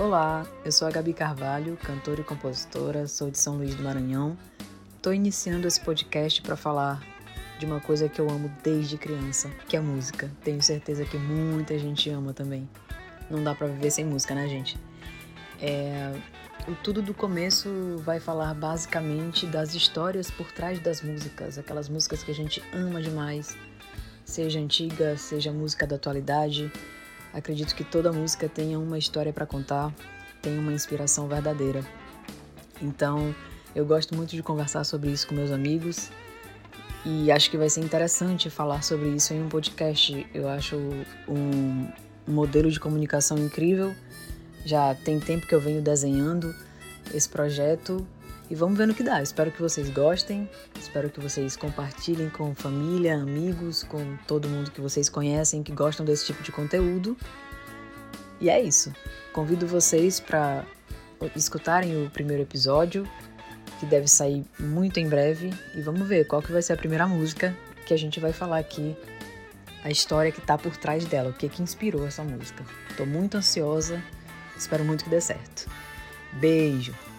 Olá, eu sou a Gabi Carvalho, cantora e compositora, sou de São Luís do Maranhão. Estou iniciando esse podcast para falar de uma coisa que eu amo desde criança, que é a música. Tenho certeza que muita gente ama também. Não dá para viver sem música, né, gente? É... O Tudo do Começo vai falar basicamente das histórias por trás das músicas, aquelas músicas que a gente ama demais, seja antiga, seja música da atualidade Acredito que toda música tenha uma história para contar, tem uma inspiração verdadeira. Então, eu gosto muito de conversar sobre isso com meus amigos e acho que vai ser interessante falar sobre isso em um podcast. Eu acho um modelo de comunicação incrível. Já tem tempo que eu venho desenhando esse projeto e vamos ver no que dá. Espero que vocês gostem, espero que vocês compartilhem com família, amigos, com todo mundo que vocês conhecem que gostam desse tipo de conteúdo. E é isso. Convido vocês para escutarem o primeiro episódio, que deve sair muito em breve, e vamos ver qual que vai ser a primeira música que a gente vai falar aqui, a história que está por trás dela, o que que inspirou essa música. Estou muito ansiosa, espero muito que dê certo. Beijo.